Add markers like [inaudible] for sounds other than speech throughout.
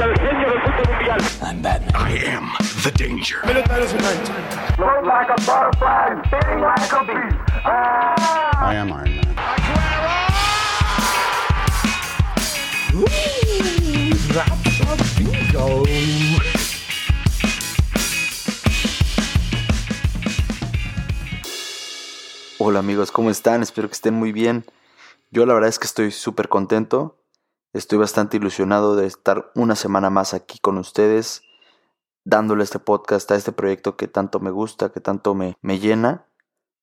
el genio del fútbol mundial. I'm Batman. I am the danger. Float like a butterfly, sting like a bee. I am Iron Man. Hola amigos, ¿cómo están? Espero que estén muy bien. Yo la verdad es que estoy súper contento. Estoy bastante ilusionado de estar una semana más aquí con ustedes, dándole este podcast a este proyecto que tanto me gusta, que tanto me, me llena.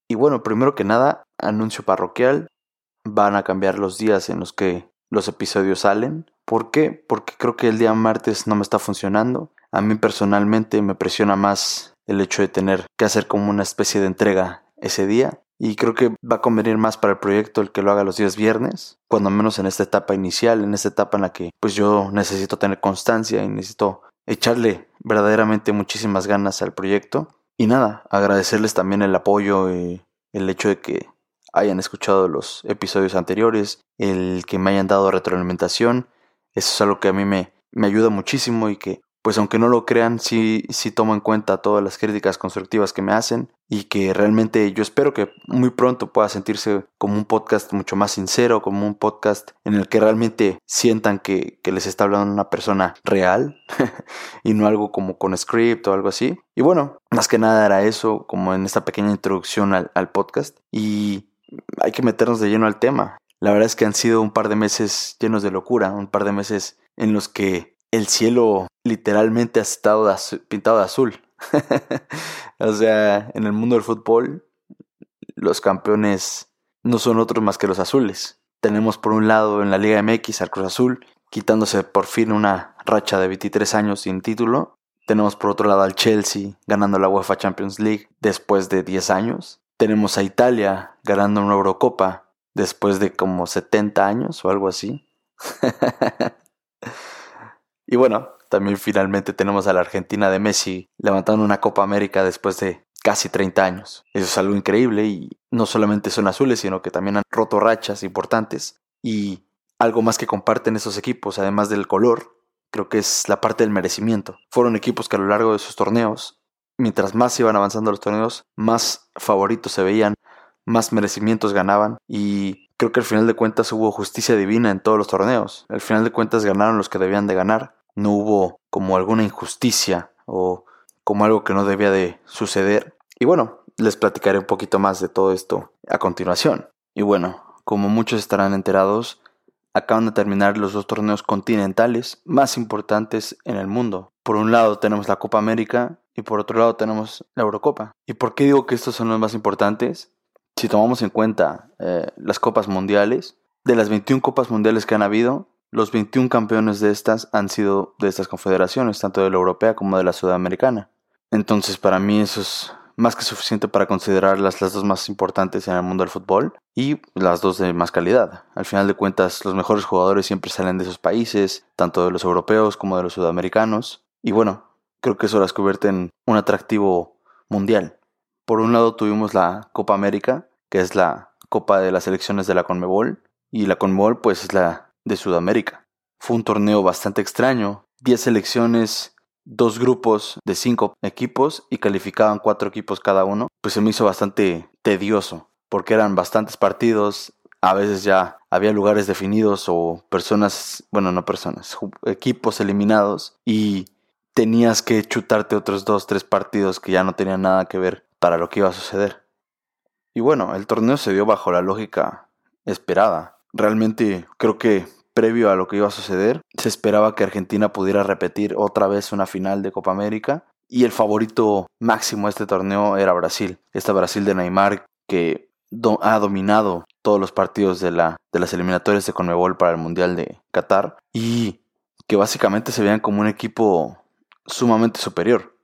Y bueno, primero que nada, anuncio parroquial. Van a cambiar los días en los que los episodios salen. ¿Por qué? Porque creo que el día martes no me está funcionando. A mí personalmente me presiona más el hecho de tener que hacer como una especie de entrega ese día. Y creo que va a convenir más para el proyecto el que lo haga los días viernes, cuando menos en esta etapa inicial, en esta etapa en la que pues yo necesito tener constancia y necesito echarle verdaderamente muchísimas ganas al proyecto. Y nada, agradecerles también el apoyo y el hecho de que hayan escuchado los episodios anteriores, el que me hayan dado retroalimentación. Eso es algo que a mí me, me ayuda muchísimo y que pues aunque no lo crean, sí, sí tomo en cuenta todas las críticas constructivas que me hacen y que realmente yo espero que muy pronto pueda sentirse como un podcast mucho más sincero, como un podcast en el que realmente sientan que, que les está hablando una persona real [laughs] y no algo como con script o algo así. Y bueno, más que nada era eso, como en esta pequeña introducción al, al podcast y hay que meternos de lleno al tema. La verdad es que han sido un par de meses llenos de locura, un par de meses en los que el cielo literalmente ha estado pintado de azul. [laughs] o sea, en el mundo del fútbol, los campeones no son otros más que los azules. Tenemos por un lado en la Liga MX al Cruz Azul, quitándose por fin una racha de 23 años sin título. Tenemos por otro lado al Chelsea ganando la UEFA Champions League después de 10 años. Tenemos a Italia ganando una Eurocopa después de como 70 años o algo así. [laughs] Y bueno, también finalmente tenemos a la Argentina de Messi levantando una Copa América después de casi 30 años. Eso es algo increíble y no solamente son azules, sino que también han roto rachas importantes. Y algo más que comparten esos equipos, además del color, creo que es la parte del merecimiento. Fueron equipos que a lo largo de sus torneos, mientras más iban avanzando los torneos, más favoritos se veían, más merecimientos ganaban y creo que al final de cuentas hubo justicia divina en todos los torneos. Al final de cuentas ganaron los que debían de ganar. No hubo como alguna injusticia o como algo que no debía de suceder. Y bueno, les platicaré un poquito más de todo esto a continuación. Y bueno, como muchos estarán enterados, acaban de terminar los dos torneos continentales más importantes en el mundo. Por un lado tenemos la Copa América y por otro lado tenemos la Eurocopa. ¿Y por qué digo que estos son los más importantes? si tomamos en cuenta eh, las copas mundiales, de las 21 copas mundiales que han habido, los 21 campeones de estas han sido de estas confederaciones, tanto de la europea como de la sudamericana. Entonces, para mí eso es más que suficiente para considerarlas las dos más importantes en el mundo del fútbol y las dos de más calidad. Al final de cuentas, los mejores jugadores siempre salen de esos países, tanto de los europeos como de los sudamericanos. Y bueno, creo que eso las convierte en un atractivo mundial. Por un lado tuvimos la Copa América, que es la Copa de las Selecciones de la Conmebol, y la Conmebol pues es la de Sudamérica. Fue un torneo bastante extraño, 10 selecciones, dos grupos de 5 equipos y calificaban 4 equipos cada uno, pues se me hizo bastante tedioso, porque eran bastantes partidos, a veces ya había lugares definidos o personas, bueno, no personas, equipos eliminados y tenías que chutarte otros dos, tres partidos que ya no tenían nada que ver para lo que iba a suceder. Y bueno, el torneo se dio bajo la lógica esperada. Realmente creo que previo a lo que iba a suceder, se esperaba que Argentina pudiera repetir otra vez una final de Copa América y el favorito máximo de este torneo era Brasil. Esta Brasil de Neymar que ha dominado todos los partidos de, la, de las eliminatorias de Conmebol para el Mundial de Qatar y que básicamente se veían como un equipo sumamente superior.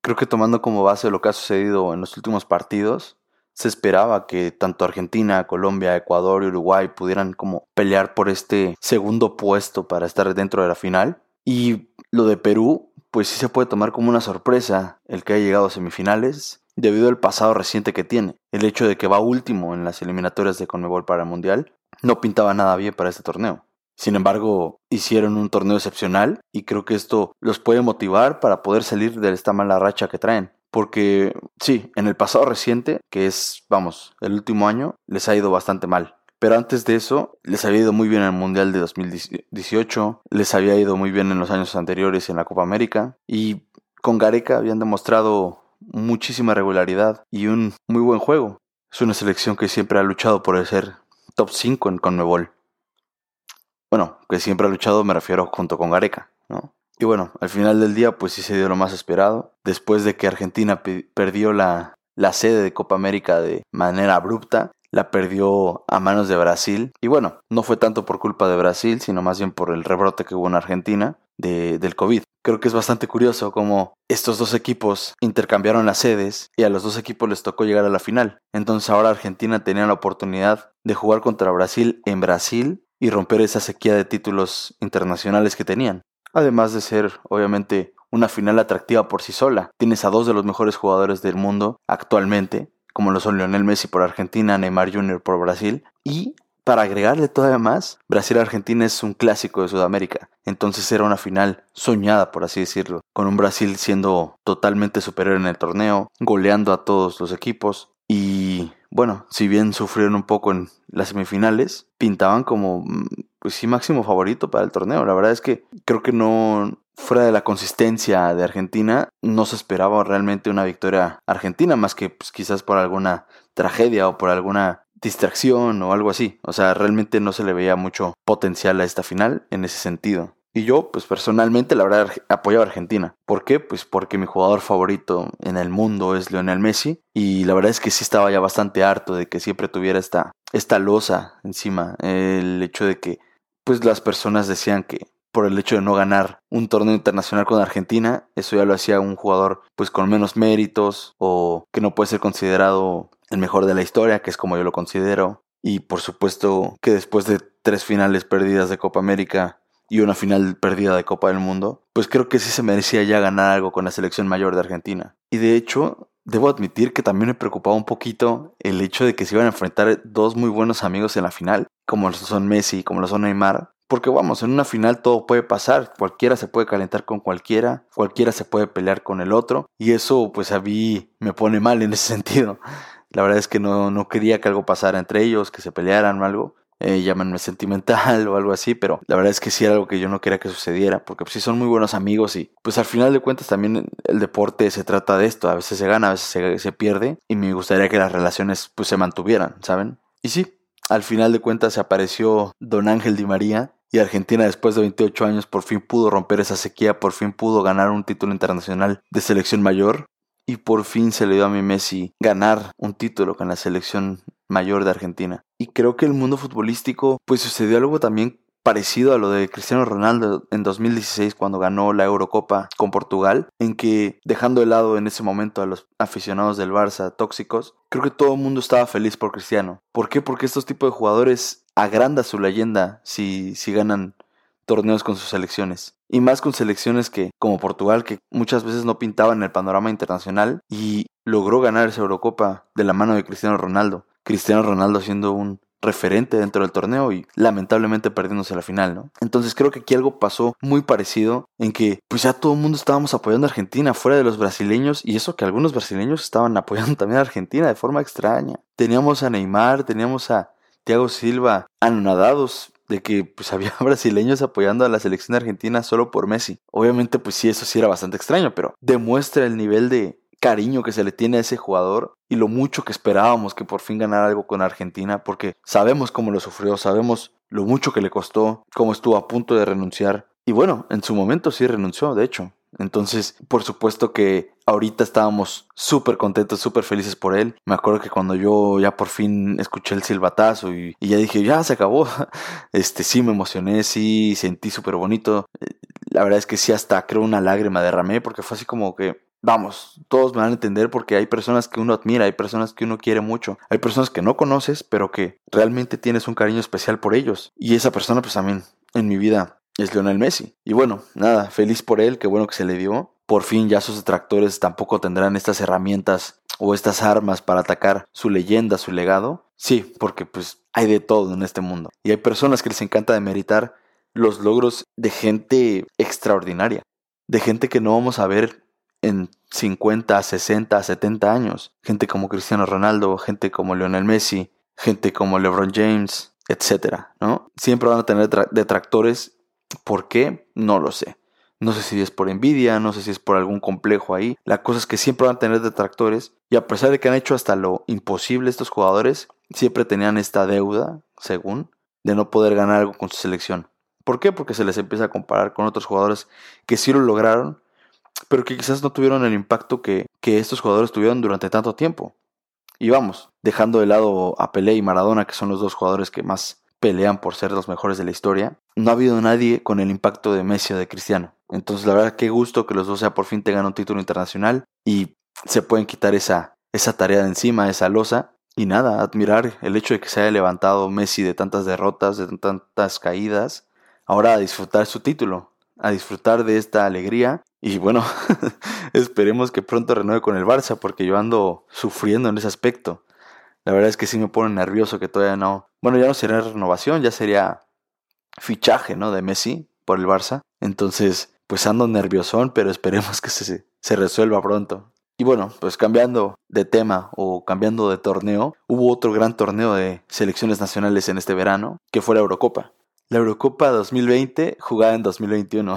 Creo que tomando como base lo que ha sucedido en los últimos partidos, se esperaba que tanto Argentina, Colombia, Ecuador y Uruguay pudieran como pelear por este segundo puesto para estar dentro de la final. Y lo de Perú, pues sí se puede tomar como una sorpresa el que haya llegado a semifinales debido al pasado reciente que tiene. El hecho de que va último en las eliminatorias de Conmebol para el Mundial no pintaba nada bien para este torneo. Sin embargo, hicieron un torneo excepcional y creo que esto los puede motivar para poder salir de esta mala racha que traen. Porque sí, en el pasado reciente, que es, vamos, el último año, les ha ido bastante mal. Pero antes de eso, les había ido muy bien en el Mundial de 2018, les había ido muy bien en los años anteriores en la Copa América y con Gareca habían demostrado muchísima regularidad y un muy buen juego. Es una selección que siempre ha luchado por ser top 5 en Conmebol. Bueno, que siempre ha luchado me refiero junto con Gareca, ¿no? Y bueno, al final del día pues sí se dio lo más esperado. Después de que Argentina perdió la, la sede de Copa América de manera abrupta, la perdió a manos de Brasil. Y bueno, no fue tanto por culpa de Brasil, sino más bien por el rebrote que hubo en Argentina de, del COVID. Creo que es bastante curioso cómo estos dos equipos intercambiaron las sedes y a los dos equipos les tocó llegar a la final. Entonces ahora Argentina tenía la oportunidad de jugar contra Brasil en Brasil y romper esa sequía de títulos internacionales que tenían. Además de ser, obviamente, una final atractiva por sí sola. Tienes a dos de los mejores jugadores del mundo actualmente, como lo son Lionel Messi por Argentina, Neymar Jr. por Brasil, y para agregarle todavía más, Brasil-Argentina es un clásico de Sudamérica, entonces era una final soñada, por así decirlo, con un Brasil siendo totalmente superior en el torneo, goleando a todos los equipos y bueno, si bien sufrieron un poco en las semifinales, pintaban como, mm, pues sí, máximo favorito para el torneo. La verdad es que creo que no, fuera de la consistencia de Argentina, no se esperaba realmente una victoria argentina, más que pues, quizás por alguna tragedia o por alguna distracción o algo así. O sea, realmente no se le veía mucho potencial a esta final en ese sentido. Y yo, pues personalmente, la verdad, apoyaba a Argentina. ¿Por qué? Pues porque mi jugador favorito en el mundo es Lionel Messi. Y la verdad es que sí estaba ya bastante harto de que siempre tuviera esta, esta losa encima. El hecho de que, pues las personas decían que por el hecho de no ganar un torneo internacional con Argentina, eso ya lo hacía un jugador pues con menos méritos o que no puede ser considerado el mejor de la historia, que es como yo lo considero. Y por supuesto que después de tres finales perdidas de Copa América y una final perdida de Copa del Mundo, pues creo que sí se merecía ya ganar algo con la selección mayor de Argentina. Y de hecho, debo admitir que también me preocupaba un poquito el hecho de que se iban a enfrentar dos muy buenos amigos en la final, como lo son Messi como lo son Neymar. Porque vamos, en una final todo puede pasar, cualquiera se puede calentar con cualquiera, cualquiera se puede pelear con el otro, y eso pues a mí me pone mal en ese [laughs] sentido. La verdad es que no, no quería que algo pasara entre ellos, que se pelearan o algo, eh, llámenme sentimental [laughs] o algo así, pero la verdad es que sí era algo que yo no quería que sucediera, porque pues sí son muy buenos amigos y pues al final de cuentas también el deporte se trata de esto, a veces se gana, a veces se, se pierde y me gustaría que las relaciones pues se mantuvieran, ¿saben? Y sí, al final de cuentas se apareció Don Ángel Di María y Argentina después de 28 años por fin pudo romper esa sequía, por fin pudo ganar un título internacional de selección mayor y por fin se le dio a mi Messi ganar un título con la selección mayor de Argentina. Y creo que el mundo futbolístico pues sucedió algo también parecido a lo de Cristiano Ronaldo en 2016 cuando ganó la Eurocopa con Portugal, en que dejando de lado en ese momento a los aficionados del Barça tóxicos, creo que todo el mundo estaba feliz por Cristiano. ¿Por qué? Porque estos tipos de jugadores agranda su leyenda si, si ganan torneos con sus selecciones. Y más con selecciones que, como Portugal, que muchas veces no pintaban el panorama internacional y logró ganar esa Eurocopa de la mano de Cristiano Ronaldo. Cristiano Ronaldo siendo un referente dentro del torneo y lamentablemente perdiéndose la final, ¿no? Entonces creo que aquí algo pasó muy parecido en que pues ya todo el mundo estábamos apoyando a Argentina fuera de los brasileños y eso que algunos brasileños estaban [laughs] apoyando también a Argentina de forma extraña. Teníamos a Neymar, teníamos a Thiago Silva anonadados de que pues [laughs] había brasileños apoyando a la selección argentina solo por Messi. Obviamente pues sí, eso sí era bastante extraño, pero demuestra el nivel de cariño que se le tiene a ese jugador y lo mucho que esperábamos que por fin ganara algo con Argentina, porque sabemos cómo lo sufrió, sabemos lo mucho que le costó, cómo estuvo a punto de renunciar. Y bueno, en su momento sí renunció, de hecho. Entonces, por supuesto que ahorita estábamos súper contentos, súper felices por él. Me acuerdo que cuando yo ya por fin escuché el silbatazo y, ya dije, ya se acabó, [laughs] este sí me emocioné, sí sentí súper bonito. La verdad es que sí hasta creo una lágrima derramé porque fue así como que vamos, todos me van a entender porque hay personas que uno admira, hay personas que uno quiere mucho, hay personas que no conoces, pero que realmente tienes un cariño especial por ellos. Y esa persona, pues también en mi vida es Lionel Messi. Y bueno, nada, feliz por él, qué bueno que se le dio. Por fin ya sus detractores tampoco tendrán estas herramientas o estas armas para atacar su leyenda, su legado. Sí, porque pues hay de todo en este mundo. Y hay personas que les encanta demeritar los logros de gente extraordinaria, de gente que no vamos a ver en 50, 60, 70 años. Gente como Cristiano Ronaldo, gente como Lionel Messi, gente como LeBron James, etcétera, ¿no? Siempre van a tener detractores. ¿Por qué? No lo sé. No sé si es por envidia, no sé si es por algún complejo ahí. La cosa es que siempre van a tener detractores. Y a pesar de que han hecho hasta lo imposible estos jugadores, siempre tenían esta deuda, según, de no poder ganar algo con su selección. ¿Por qué? Porque se les empieza a comparar con otros jugadores que sí lo lograron, pero que quizás no tuvieron el impacto que, que estos jugadores tuvieron durante tanto tiempo. Y vamos, dejando de lado a Pelé y Maradona, que son los dos jugadores que más pelean por ser los mejores de la historia, no ha habido nadie con el impacto de Messi o de Cristiano. Entonces, la verdad, qué gusto que los dos ya por fin tengan un título internacional y se pueden quitar esa, esa tarea de encima, esa losa. Y nada, admirar el hecho de que se haya levantado Messi de tantas derrotas, de tantas caídas, ahora a disfrutar su título, a disfrutar de esta alegría. Y bueno, [laughs] esperemos que pronto renueve con el Barça, porque yo ando sufriendo en ese aspecto. La verdad es que sí me pone nervioso que todavía no. Bueno, ya no sería renovación, ya sería fichaje, ¿no? De Messi por el Barça. Entonces, pues ando nerviosón, pero esperemos que se, se resuelva pronto. Y bueno, pues cambiando de tema o cambiando de torneo, hubo otro gran torneo de selecciones nacionales en este verano, que fue la Eurocopa. La Eurocopa 2020 jugada en 2021.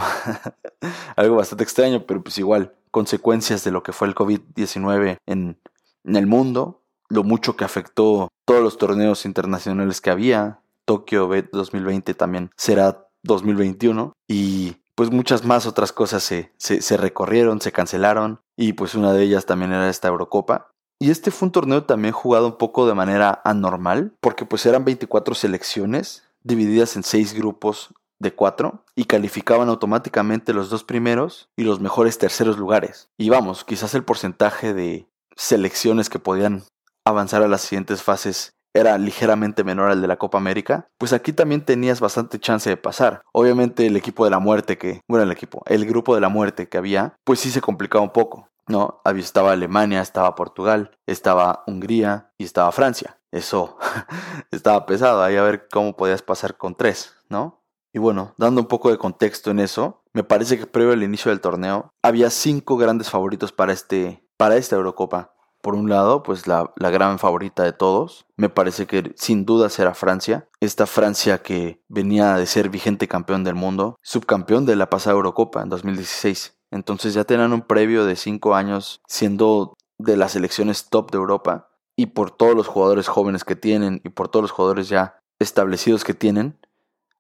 [laughs] Algo bastante extraño, pero pues igual, consecuencias de lo que fue el COVID-19 en, el mundo, lo mucho que afectó todos los torneos internacionales que había. Tokio 2020 también será 2021 y pues muchas más otras cosas se, se, se, recorrieron, se cancelaron y pues una de ellas también era esta Eurocopa. Y este fue un torneo también jugado un poco de manera anormal porque pues eran 24 selecciones divididas en seis grupos de cuatro y calificaban automáticamente los dos primeros y los mejores terceros lugares. Y vamos, quizás el porcentaje de selecciones que podían avanzar a las siguientes fases era ligeramente menor al de la Copa América, pues aquí también tenías bastante chance de pasar. Obviamente el equipo de la muerte que, bueno, el equipo, el grupo de la muerte que había, pues sí se complicaba un poco. No, estaba Alemania, estaba Portugal, estaba Hungría y estaba Francia. Eso [laughs] estaba pesado, ahí a ver cómo podías pasar con tres, ¿no? Y bueno, dando un poco de contexto en eso, me parece que previo al inicio del torneo había cinco grandes favoritos para este para esta Eurocopa. Por un lado, pues la, la, gran favorita de todos, me parece que sin duda será Francia. Esta Francia que venía de ser vigente campeón del mundo, subcampeón de la pasada Eurocopa en 2016. Entonces ya tenían un previo de cinco años siendo de las selecciones top de Europa. Y por todos los jugadores jóvenes que tienen y por todos los jugadores ya establecidos que tienen,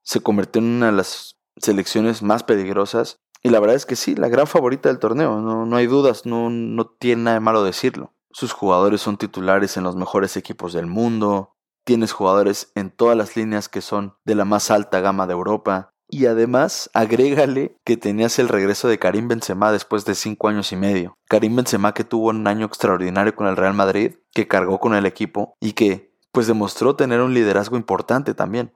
se convirtió en una de las selecciones más peligrosas. Y la verdad es que sí, la gran favorita del torneo, no, no hay dudas, no, no tiene nada de malo decirlo. Sus jugadores son titulares en los mejores equipos del mundo. Tienes jugadores en todas las líneas que son de la más alta gama de Europa. Y además, agrégale que tenías el regreso de Karim Benzema después de cinco años y medio. Karim Benzema que tuvo un año extraordinario con el Real Madrid, que cargó con el equipo y que pues demostró tener un liderazgo importante también.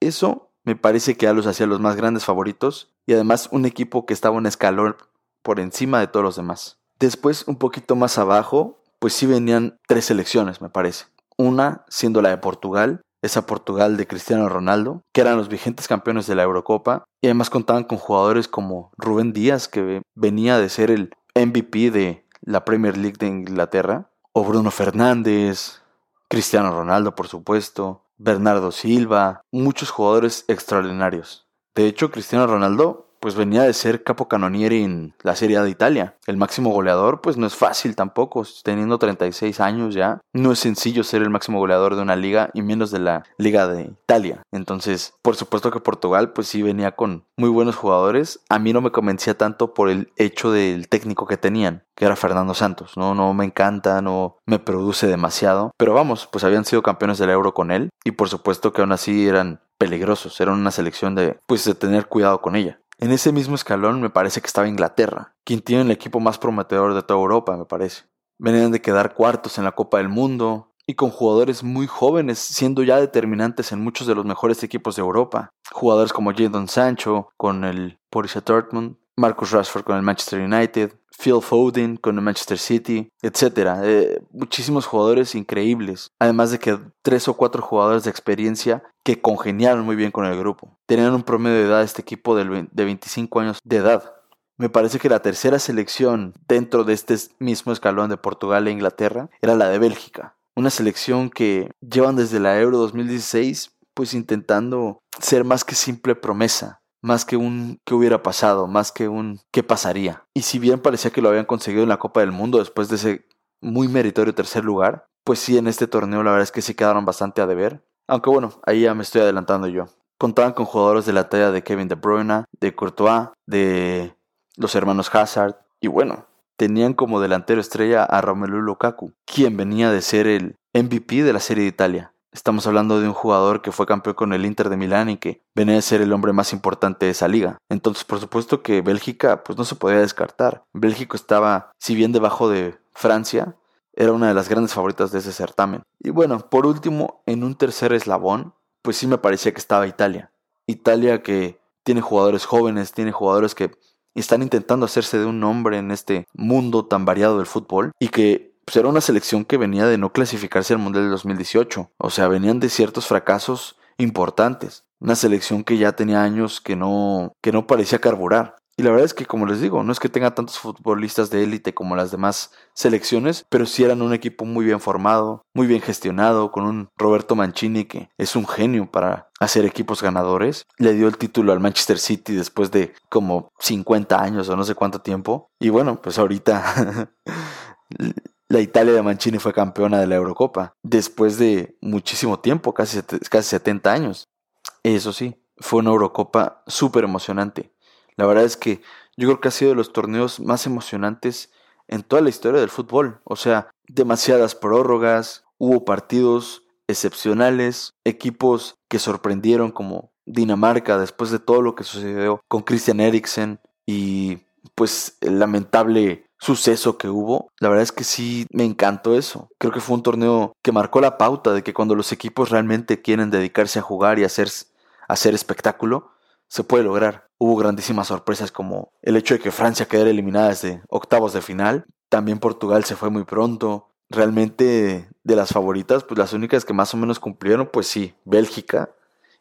Eso me parece que ya los hacía los más grandes favoritos y además un equipo que estaba un escalón por encima de todos los demás. Después, un poquito más abajo, pues sí venían tres selecciones, me parece. Una siendo la de Portugal, esa Portugal de Cristiano Ronaldo, que eran los vigentes campeones de la Eurocopa, y además contaban con jugadores como Rubén Díaz, que venía de ser el MVP de la Premier League de Inglaterra, o Bruno Fernández, Cristiano Ronaldo, por supuesto, Bernardo Silva, muchos jugadores extraordinarios. De hecho, Cristiano Ronaldo pues venía de ser capo canoniere en la Serie A de Italia. El máximo goleador, pues no es fácil tampoco, teniendo 36 años ya. No es sencillo ser el máximo goleador de una liga y menos de la Liga de Italia. Entonces, por supuesto que Portugal, pues sí venía con muy buenos jugadores. A mí no me convencía tanto por el hecho del técnico que tenían, que era Fernando Santos. No, no me encanta, no me produce demasiado. Pero vamos, pues habían sido campeones del Euro con él y por supuesto que aún así eran peligrosos, eran una selección de pues de tener cuidado con ella. En ese mismo escalón me parece que estaba Inglaterra, quien tiene el equipo más prometedor de toda Europa, me parece. Venían de quedar cuartos en la Copa del Mundo y con jugadores muy jóvenes siendo ya determinantes en muchos de los mejores equipos de Europa. Jugadores como Jadon Sancho con el Borussia Dortmund, Marcus Rashford con el Manchester United, Phil Foden con el Manchester City, etc. Eh, muchísimos jugadores increíbles. Además de que tres o cuatro jugadores de experiencia que congeniaron muy bien con el grupo. Tenían un promedio de edad este equipo de 25 años de edad. Me parece que la tercera selección dentro de este mismo escalón de Portugal e Inglaterra era la de Bélgica. Una selección que llevan desde la Euro 2016 pues intentando ser más que simple promesa, más que un qué hubiera pasado, más que un qué pasaría. Y si bien parecía que lo habían conseguido en la Copa del Mundo después de ese muy meritorio tercer lugar, pues sí, en este torneo la verdad es que sí quedaron bastante a deber. Aunque bueno, ahí ya me estoy adelantando yo. Contaban con jugadores de la talla de Kevin De Bruyne, de Courtois, de los hermanos Hazard, y bueno, tenían como delantero estrella a Romelu Lukaku, quien venía de ser el MVP de la Serie de Italia. Estamos hablando de un jugador que fue campeón con el Inter de Milán y que venía a ser el hombre más importante de esa liga. Entonces, por supuesto que Bélgica pues no se podía descartar. Bélgica estaba, si bien debajo de Francia, era una de las grandes favoritas de ese certamen. Y bueno, por último, en un tercer eslabón, pues sí me parecía que estaba Italia. Italia que tiene jugadores jóvenes, tiene jugadores que están intentando hacerse de un nombre en este mundo tan variado del fútbol y que pues era una selección que venía de no clasificarse al Mundial del 2018. O sea, venían de ciertos fracasos importantes. Una selección que ya tenía años que no, que no parecía carburar. Y la verdad es que, como les digo, no es que tenga tantos futbolistas de élite como las demás selecciones, pero sí eran un equipo muy bien formado, muy bien gestionado, con un Roberto Mancini que es un genio para hacer equipos ganadores. Le dio el título al Manchester City después de como 50 años o no sé cuánto tiempo. Y bueno, pues ahorita [laughs] La Italia de Mancini fue campeona de la Eurocopa después de muchísimo tiempo, casi, casi 70 años. Eso sí, fue una Eurocopa súper emocionante. La verdad es que yo creo que ha sido de los torneos más emocionantes en toda la historia del fútbol. O sea, demasiadas prórrogas, hubo partidos excepcionales, equipos que sorprendieron como Dinamarca después de todo lo que sucedió con Christian Eriksen y pues el lamentable suceso que hubo, la verdad es que sí me encantó eso. Creo que fue un torneo que marcó la pauta de que cuando los equipos realmente quieren dedicarse a jugar y hacer, hacer espectáculo, se puede lograr. Hubo grandísimas sorpresas como el hecho de que Francia quedara eliminada desde octavos de final. También Portugal se fue muy pronto. Realmente de las favoritas, pues las únicas que más o menos cumplieron, pues sí, Bélgica,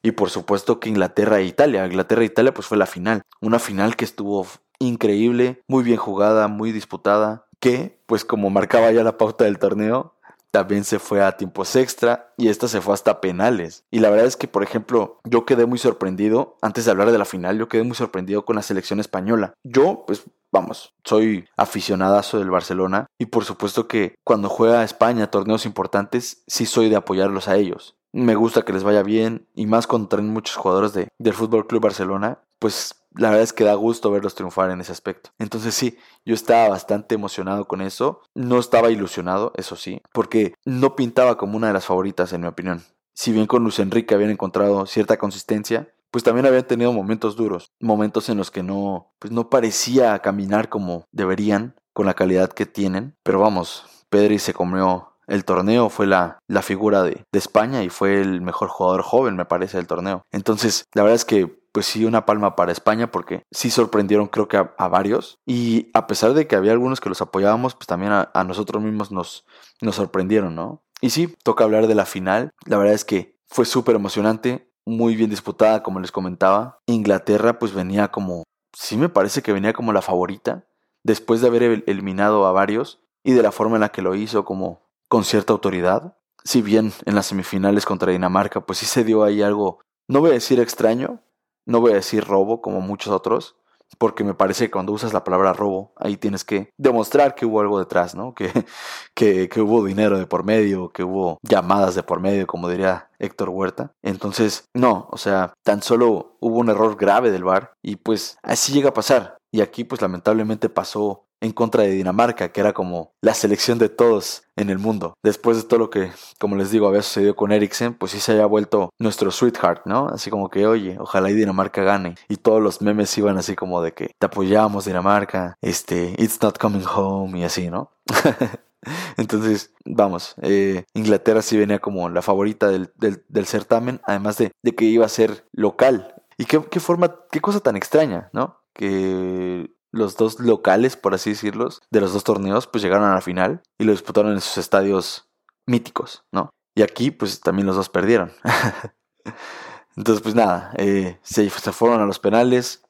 y por supuesto que Inglaterra e Italia. Inglaterra e Italia pues fue la final. Una final que estuvo increíble, muy bien jugada, muy disputada, que pues como marcaba ya la pauta del torneo, también se fue a tiempos extra y esta se fue hasta penales. Y la verdad es que, por ejemplo, yo quedé muy sorprendido, antes de hablar de la final, yo quedé muy sorprendido con la selección española. Yo, pues, vamos, soy aficionadazo del Barcelona y por supuesto que cuando juega España torneos importantes, sí soy de apoyarlos a ellos. Me gusta que les vaya bien y más cuando traen muchos jugadores de, del Fútbol Club Barcelona, pues la verdad es que da gusto verlos triunfar en ese aspecto. Entonces sí, yo estaba bastante emocionado con eso. No estaba ilusionado, eso sí, porque no pintaba como una de las favoritas en mi opinión. Si bien con Luis Enrique habían encontrado cierta consistencia, pues también habían tenido momentos duros, momentos en los que no, pues no parecía caminar como deberían, con la calidad que tienen. Pero vamos, Pedri se comió el torneo, fue la, la figura de, de España y fue el mejor jugador joven, me parece, del torneo. Entonces, la verdad es que pues sí, una palma para España porque sí sorprendieron creo que a, varios. Y a pesar de que había algunos que los apoyábamos, pues también a, nosotros mismos nos, nos sorprendieron, ¿no? Y sí, toca hablar de la final. La verdad es que fue súper emocionante, muy bien disputada, como les comentaba. Inglaterra pues venía como, sí me parece que venía como la favorita, después de haber eliminado a varios y de la forma en la que lo hizo como con cierta autoridad. Si bien en las semifinales contra Dinamarca pues sí se dio ahí algo, no voy a decir extraño, no voy a decir robo como muchos otros, porque me parece que cuando usas la palabra robo, ahí tienes que demostrar que hubo algo detrás, ¿no? Que, [laughs] que, que, hubo dinero de por medio, que hubo llamadas de por medio, como diría Héctor Huerta. Entonces, no, o sea, tan solo hubo un error grave del VAR y pues así llega a pasar. Y aquí pues lamentablemente pasó en contra de Dinamarca, que era como la selección de todos en el mundo. Después de todo lo que, como les digo, había sucedido con Eriksen, pues sí se había vuelto nuestro sweetheart, ¿no? Así como que, oye, ojalá y Dinamarca gane. Y todos los memes iban así como de que te apoyamos Dinamarca, este, it's not coming home y así, ¿no? [laughs] Entonces, vamos, eh, Inglaterra sí venía como la favorita del, del, certamen, además de, de, que iba a ser local. Y qué, qué forma, qué cosa tan extraña, ¿no? Que los dos locales, por así decirlo, de los dos torneos, pues llegaron a la final y lo disputaron en sus estadios míticos, ¿no? Y aquí, pues también los dos perdieron. [laughs] Entonces, pues nada, eh, se, se fueron a los penales.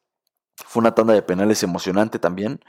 Fue una tanda de penales emocionante también,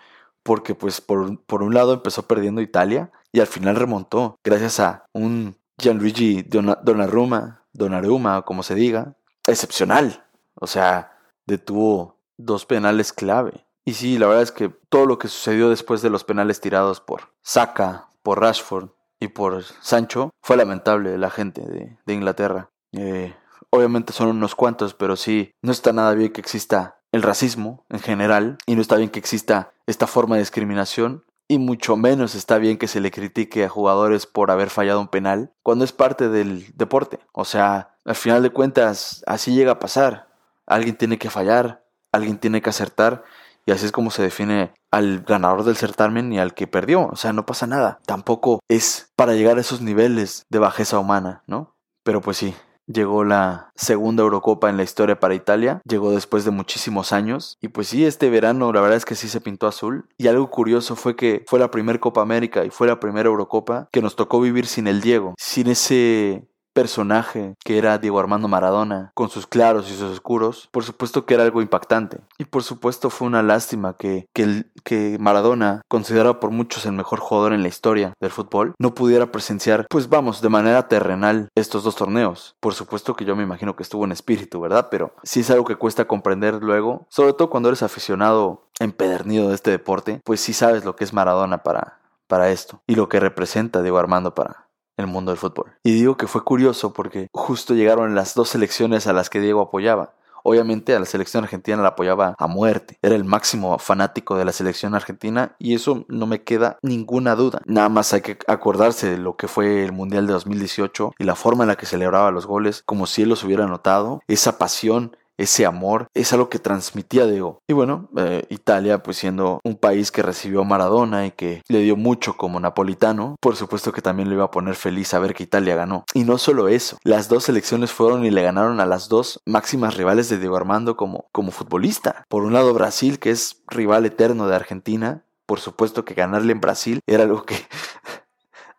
porque pues por, por un lado empezó perdiendo Italia y al final remontó, gracias a un Gianluigi Donnarumma, Donnarumma, como se diga, excepcional. O sea, detuvo dos penales clave. Y sí, la verdad es que todo lo que sucedió después de los penales tirados por Saka, por Rashford y por Sancho fue lamentable la gente de, Inglaterra. Eh, obviamente son unos cuantos, pero sí, no está nada bien que exista el racismo en general y no está bien que exista esta forma de discriminación y mucho menos está bien que se le critique a jugadores por haber fallado un penal cuando es parte del deporte. O sea, al final de cuentas, así llega a pasar. Alguien tiene que fallar, alguien tiene que acertar y así es como se define al ganador del certamen y al que perdió. O sea, no pasa nada. Tampoco es para llegar a esos niveles de bajeza humana, ¿no? Pero pues sí, Llegó la segunda Eurocopa en la historia para Italia, llegó después de muchísimos años y pues sí, este verano la verdad es que sí se pintó azul y algo curioso fue que fue la primera Copa América y fue la primera Eurocopa que nos tocó vivir sin el Diego, sin ese personaje que era Diego Armando Maradona, con sus claros y sus oscuros, por supuesto que era algo impactante. Y por supuesto fue una lástima que, que, que Maradona, considerado por muchos el mejor jugador en la historia del fútbol, no pudiera presenciar, pues vamos, de manera terrenal estos dos torneos. Por supuesto que yo me imagino que estuvo en espíritu, ¿verdad? Pero sí es algo que cuesta comprender luego, sobre todo cuando eres aficionado empedernido de este deporte, pues sí sabes lo que es Maradona para, para esto y lo que representa Diego Armando para, el mundo del fútbol. Y digo que fue curioso porque justo llegaron las dos selecciones a las que Diego apoyaba. Obviamente a la selección argentina la apoyaba a muerte. Era el máximo fanático de la selección argentina y eso no me queda ninguna duda. Nada más hay que acordarse de lo que fue el Mundial de 2018 y la forma en la que celebraba los goles, como si él los hubiera notado, esa pasión ese amor, es algo que transmitía Diego. Y bueno, eh, Italia, pues siendo un país que recibió a Maradona y que le dio mucho como napolitano, por supuesto que también le iba a poner feliz a ver que Italia ganó. Y no solo eso, las dos selecciones fueron y le ganaron a las dos máximas rivales de Diego Armando como, como futbolista. Por un lado Brasil, que es rival eterno de Argentina, por supuesto que ganarle en Brasil era algo que [laughs]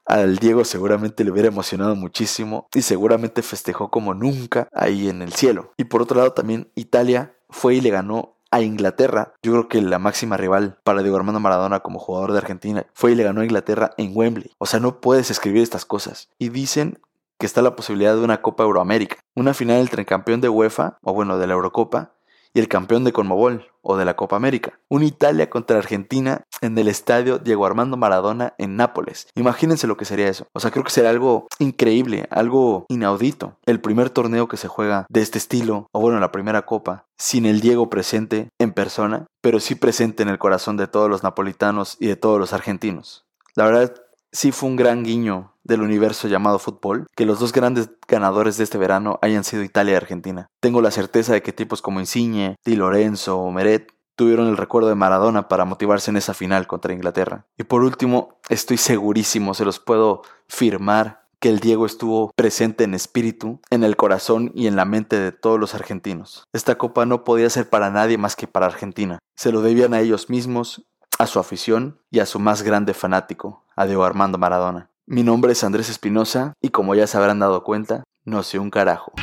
al Diego seguramente le hubiera emocionado muchísimo y seguramente festejó como nunca ahí en el cielo. Y por otro lado también Italia fue y le ganó a Inglaterra. Yo creo que la máxima rival para Diego Armando Maradona como jugador de Argentina fue y le ganó a Inglaterra en Wembley. O sea, no puedes escribir estas cosas. Y dicen que está la posibilidad de una Copa Euroamérica. Una final entre el campeón de UEFA, o bueno, de la Eurocopa, y el campeón de Conmebol o de la Copa América. Un Italia contra Argentina en el estadio Diego Armando Maradona en Nápoles. Imagínense lo que sería eso. O sea, creo que sería algo increíble, algo inaudito. El primer torneo que se juega de este estilo, o bueno, la primera copa, sin el Diego presente en persona, pero sí presente en el corazón de todos los napolitanos y de todos los argentinos. La verdad, sí fue un gran guiño del universo llamado fútbol, que los dos grandes ganadores de este verano hayan sido Italia y Argentina. Tengo la certeza de que tipos como Insigne, Di Lorenzo o Meret tuvieron el recuerdo de Maradona para motivarse en esa final contra Inglaterra. Y por último, estoy segurísimo, se los puedo firmar, que el Diego estuvo presente en espíritu, en el corazón y en la mente de todos los argentinos. Esta copa no podía ser para nadie más que para Argentina. Se lo debían a ellos mismos, a su afición y a su más grande fanático, a Diego Armando Maradona. Mi nombre es Andrés Espinosa y como ya se habrán dado cuenta, no sé un carajo.